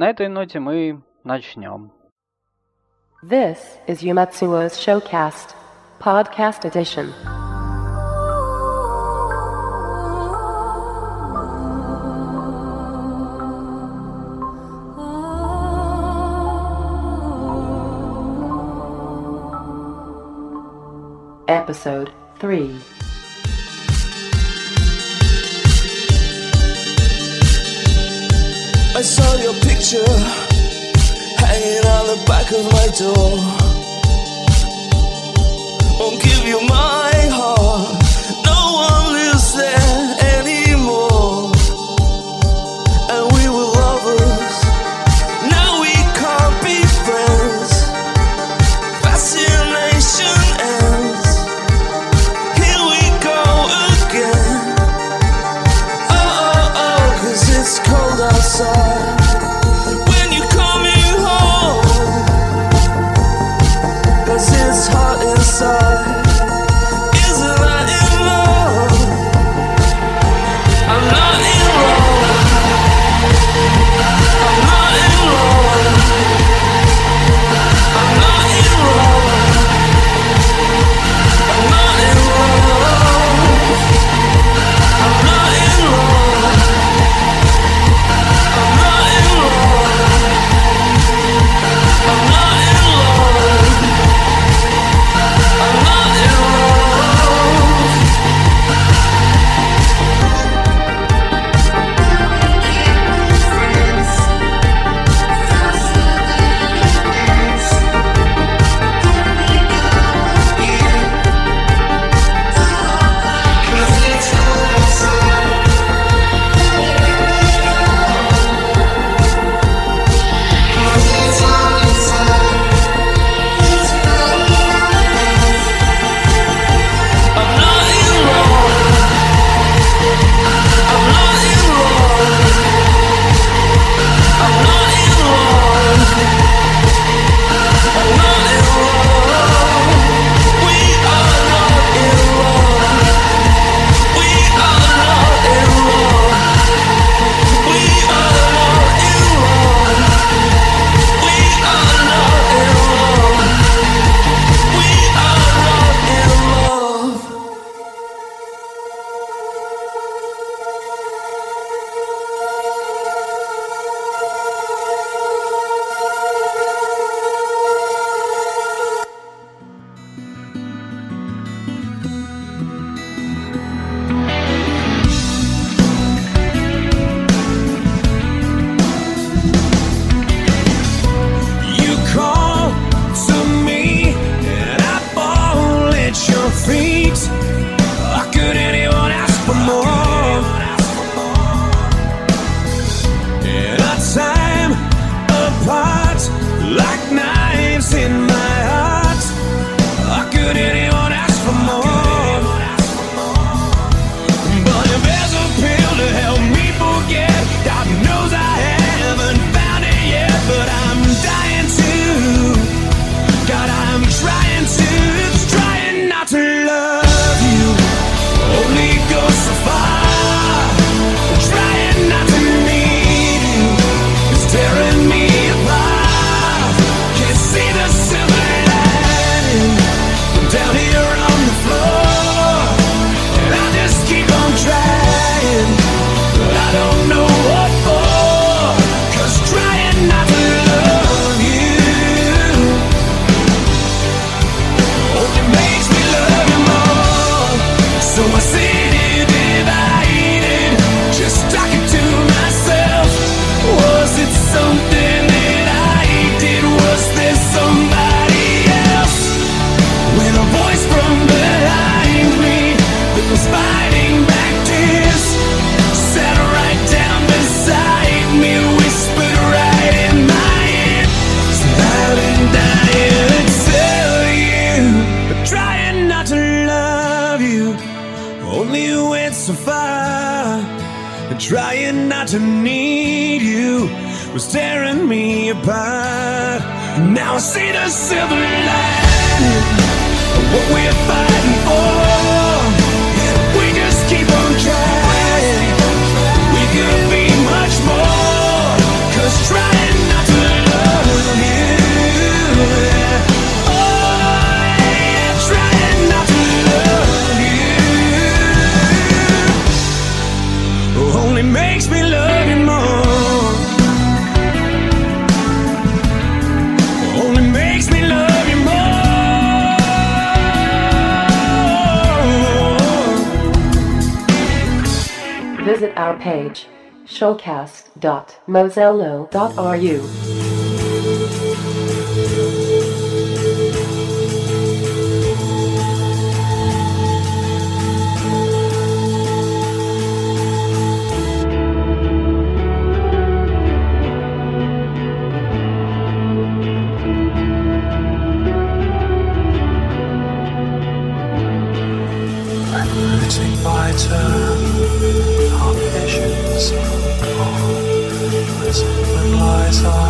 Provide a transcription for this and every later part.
На этой ноте мы начнем. This is Yumatsuo's Showcast, podcast edition. Episode 3 I saw your picture hanging on the back of my door. Won't give you mine. see the silver showcast.mozello.ru. waiting my turn lies, but lies are.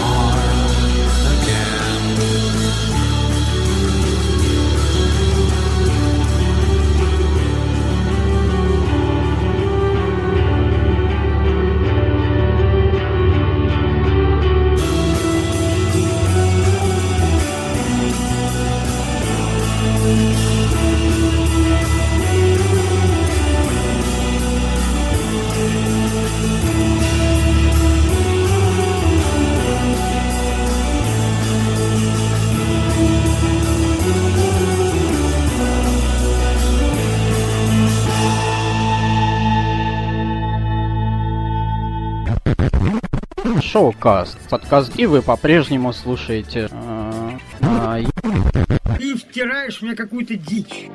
Showcast. Подкаст, и вы по-прежнему слушаете... Э, Ты а, втираешь мне какую-то дичь.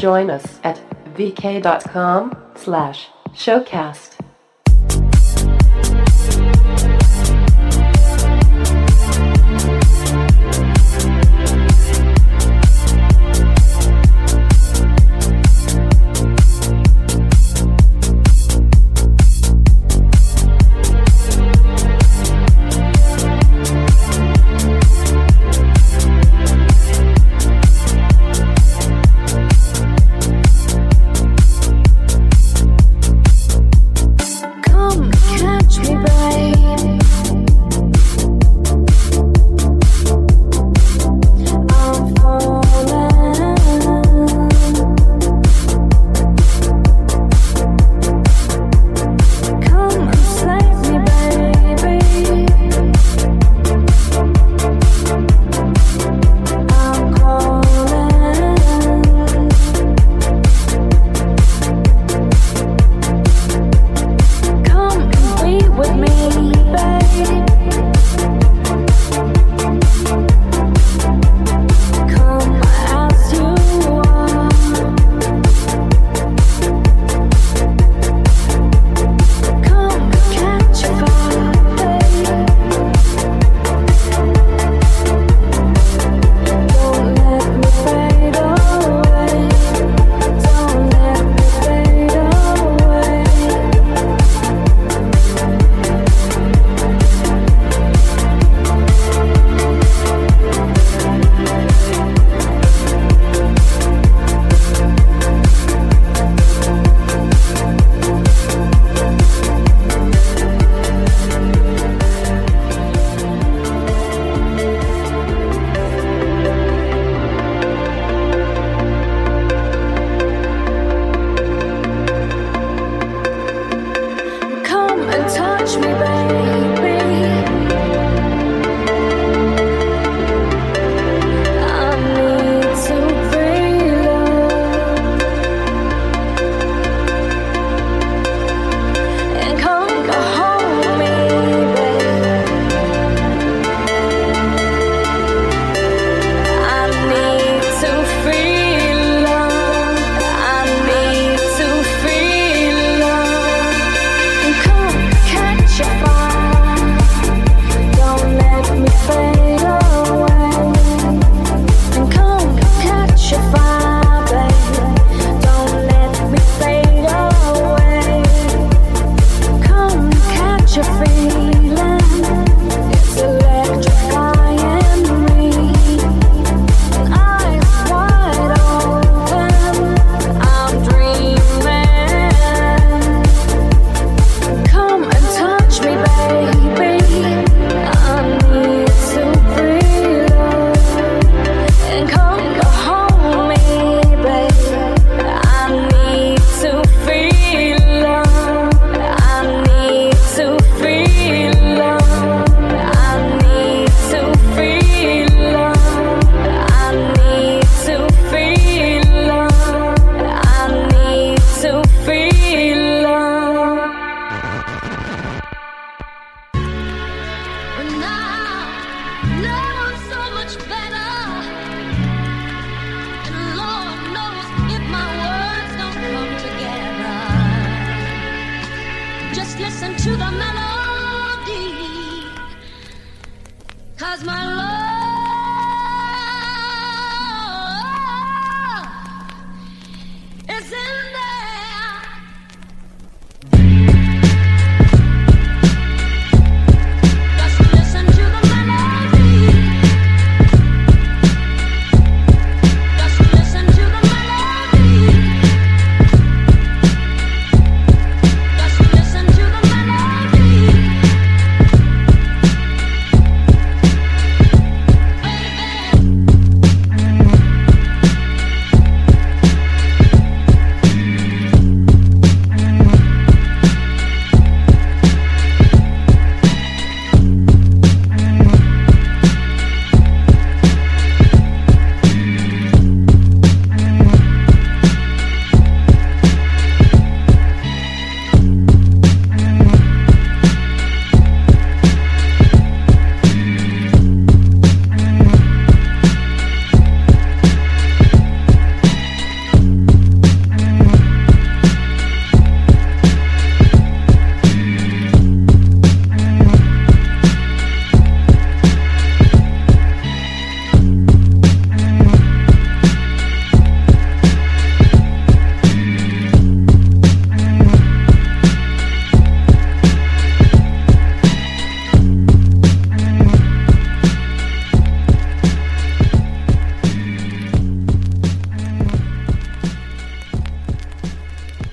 Join us at vk.com slash showcast.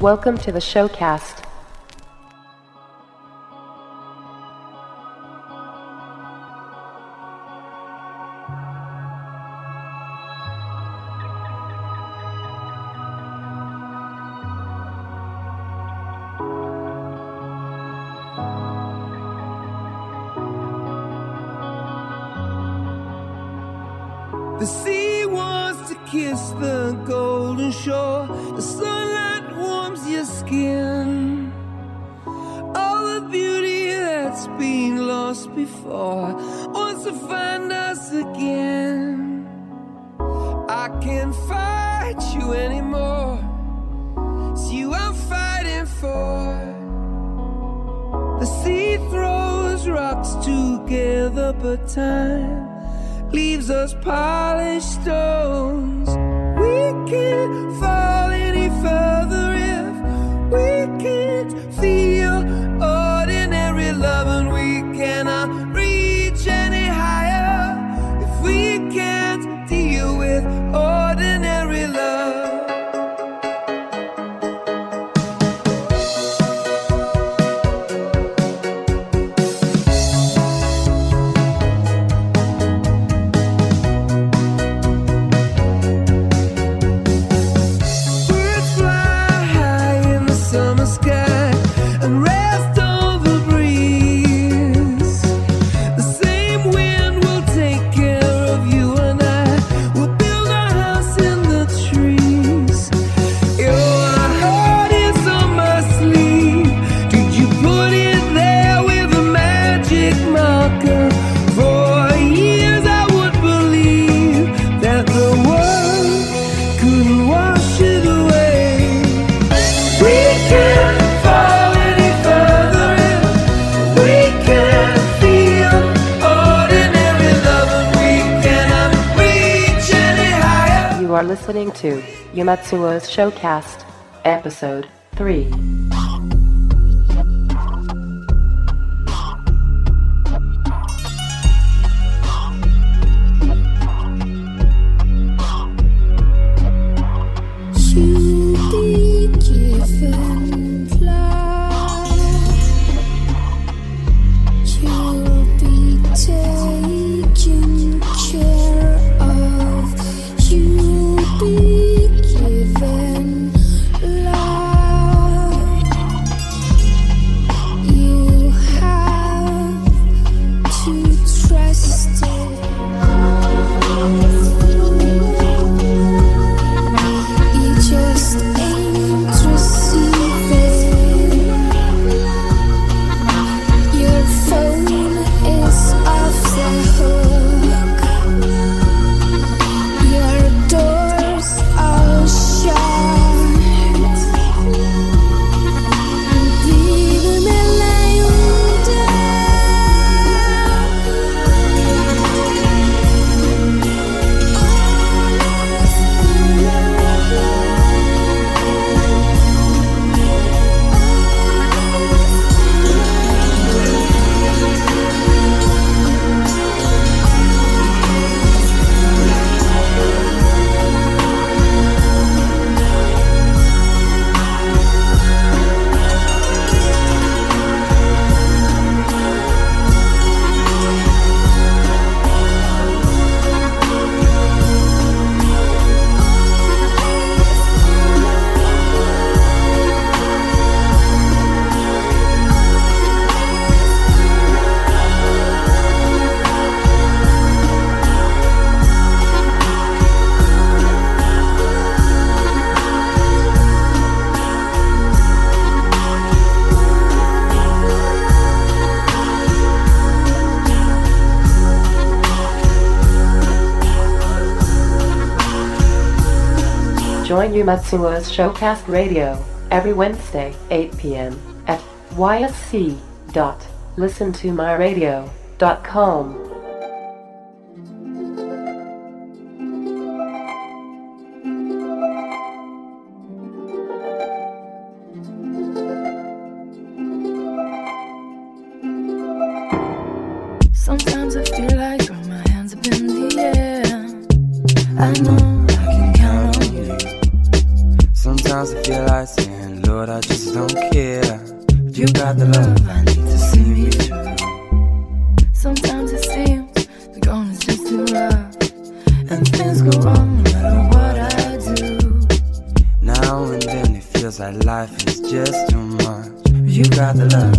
Welcome to the showcast. The sea wants to kiss the golden shore. The sunlight warms your skin. All the beauty that's been lost before wants to find us again. I can't fight you anymore. It's you I'm fighting for. The sea throws rocks together, but time leaves us polished stones. We can't fall any further we can't feel listening to Yumatsuo's Showcast, Episode 3. Yumatsuo's Showcast Radio every Wednesday, 8 p.m. at ysc.listentomyradio.com. Sometimes I feel like throwing my hands up in the air. I know Sometimes I feel like saying, Lord, I just don't care. But you got the love I need to see me through. Sometimes it seems the going is just too rough, and things go wrong no matter what I do. Now and then it feels like life is just too much. But you got the Love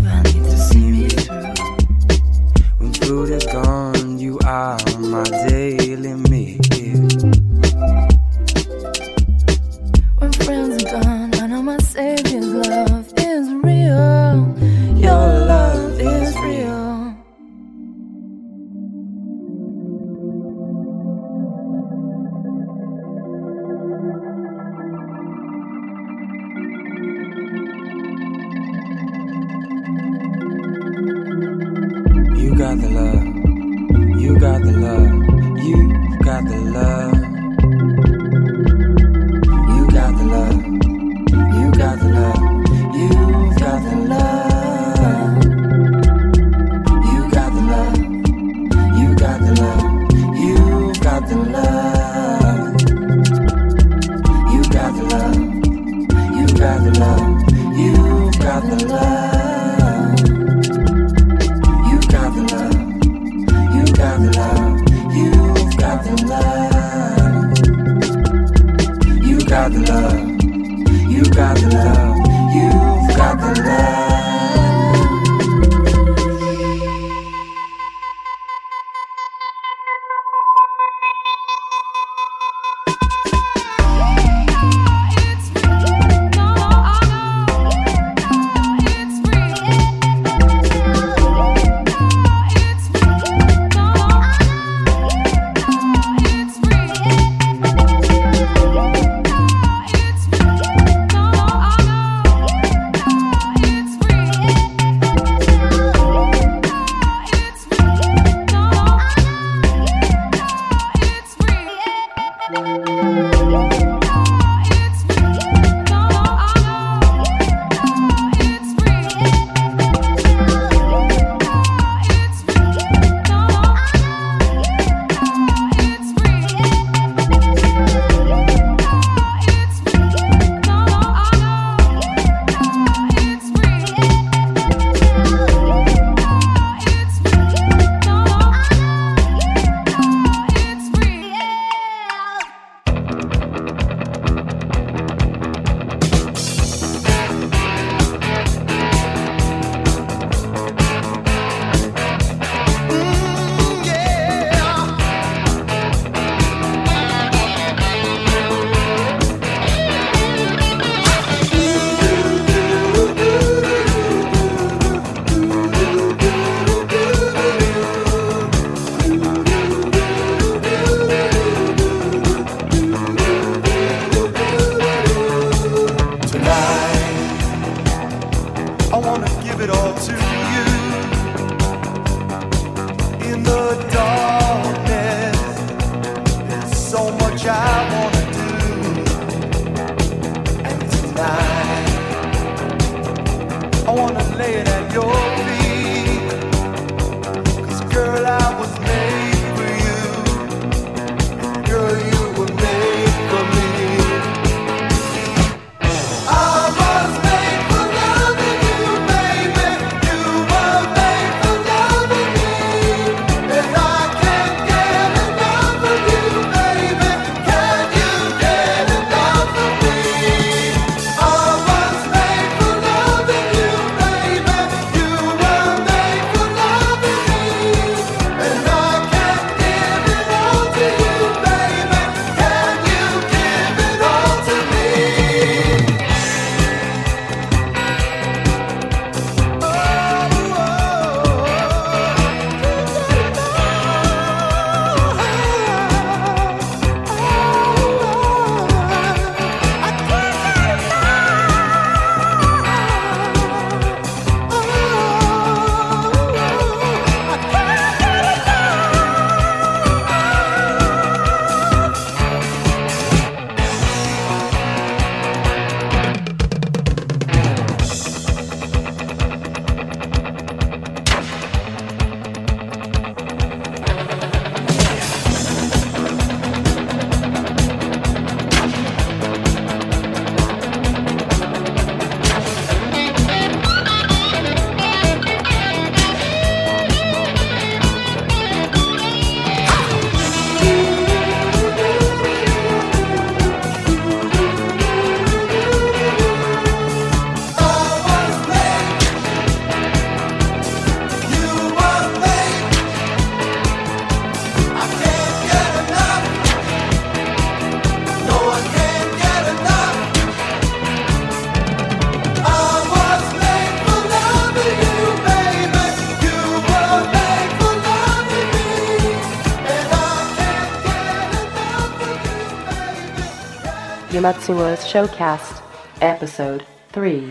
Yumatsuo's Showcast, Episode 3.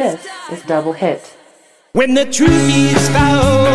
This is Double Hit. When the truth is found.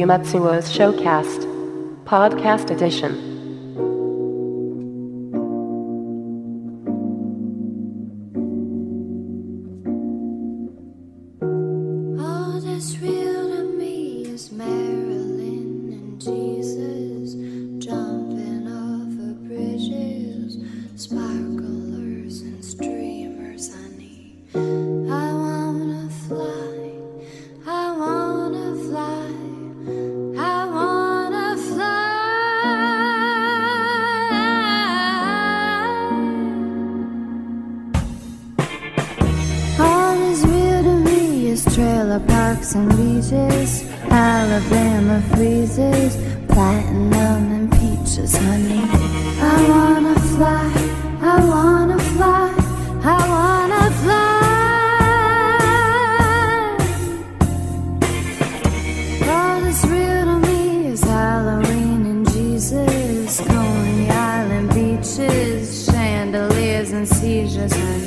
Yumatsuo's Showcast, Podcast Edition. 这次。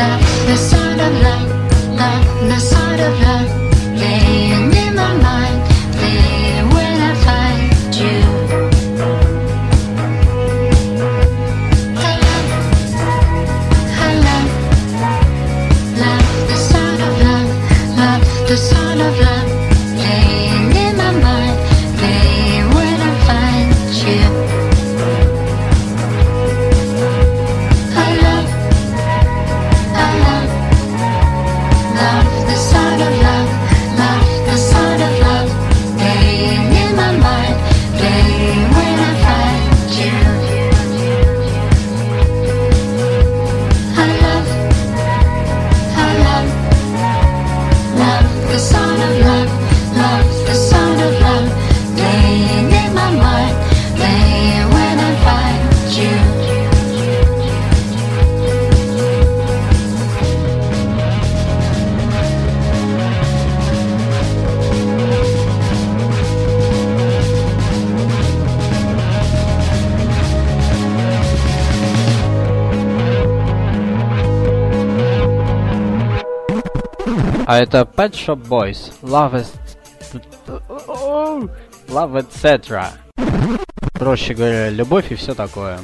that there's so это Pet Shop Boys, Love is... Love etc. Проще говоря, любовь и все такое.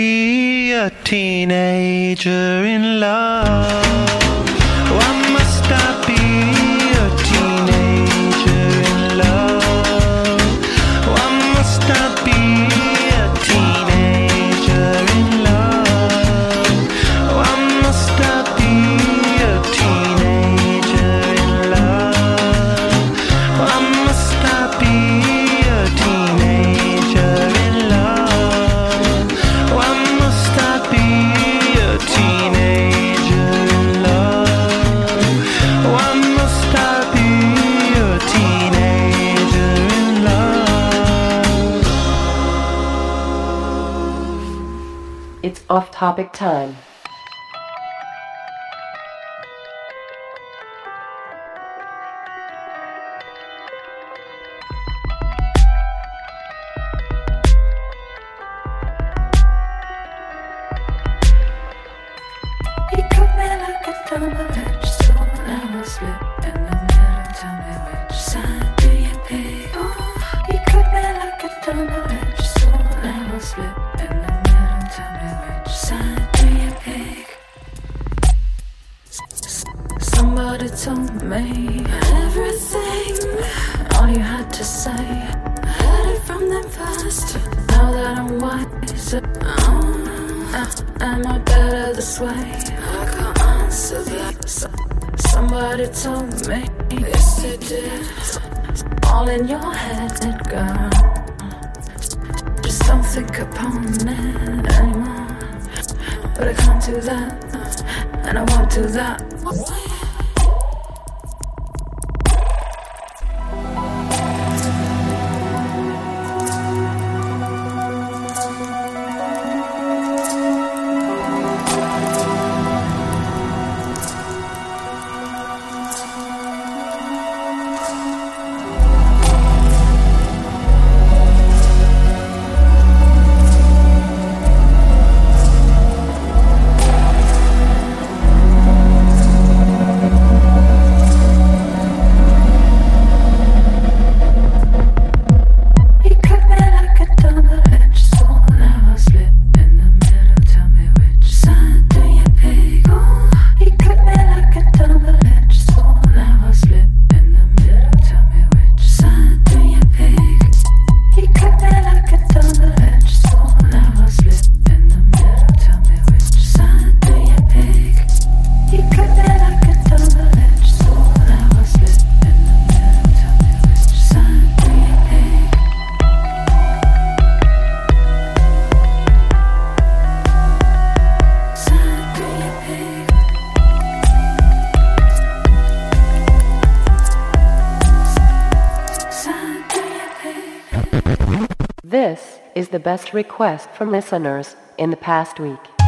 be a teenager in love? Why must I topic time. wise. Am I better this way? I can't answer that. Somebody told me. Yes, they did. All in your head, girl. Just don't think upon it anymore. But I can't do that. And I won't do that. the best request from listeners in the past week.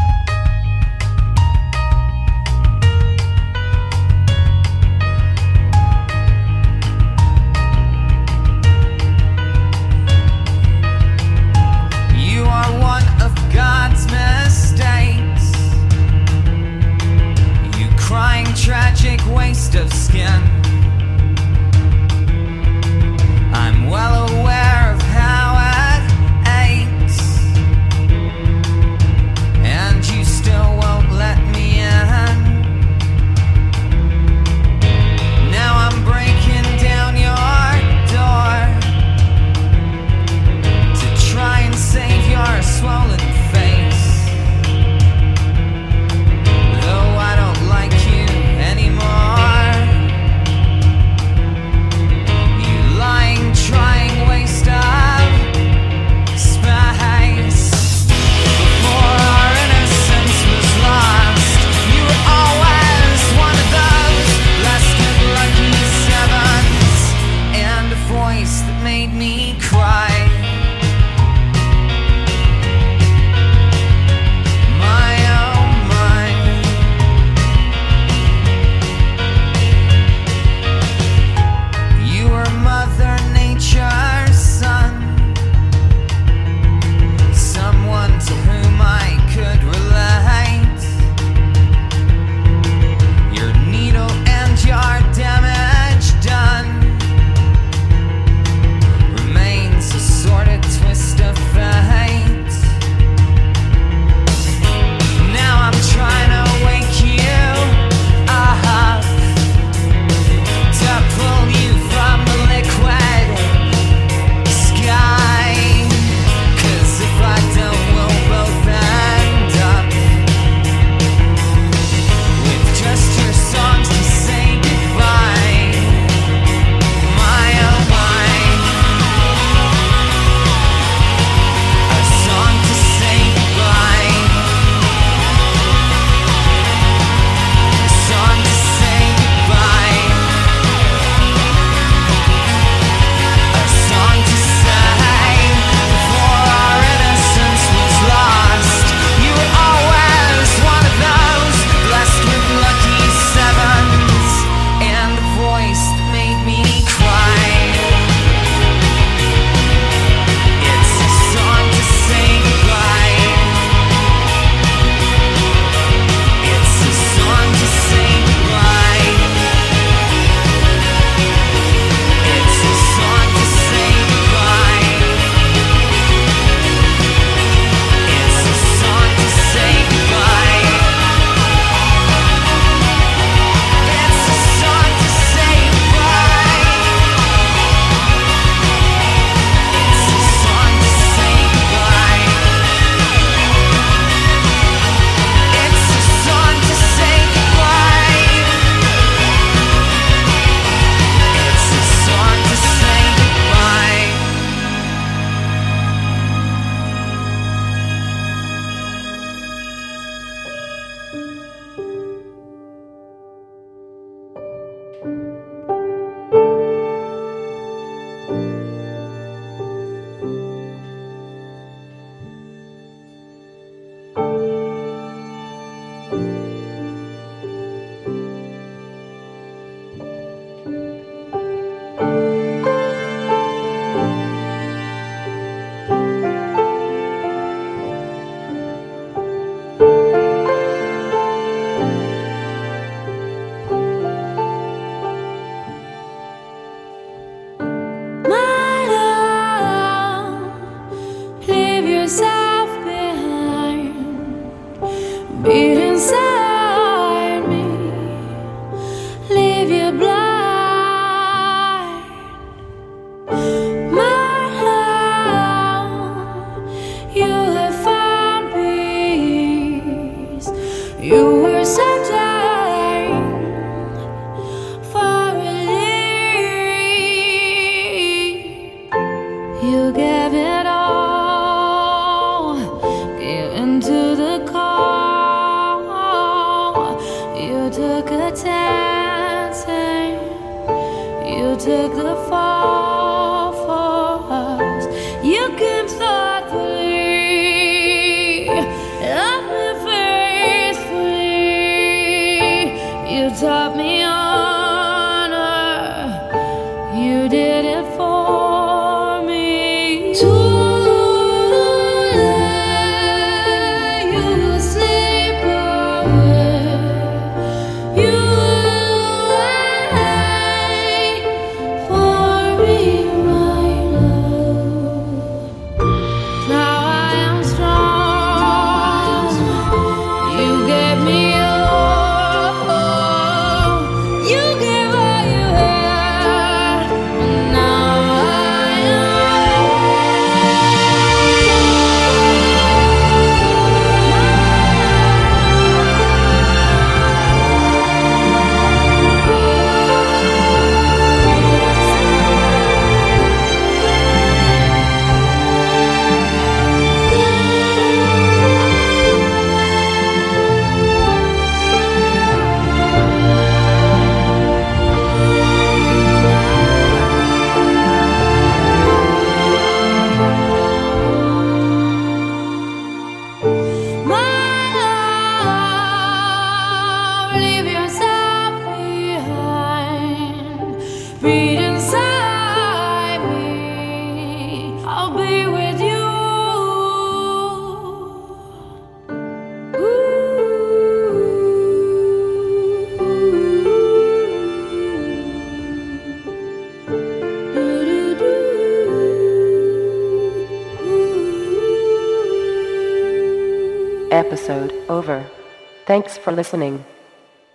For listening.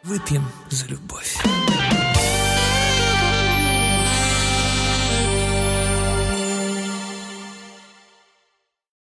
Lithium.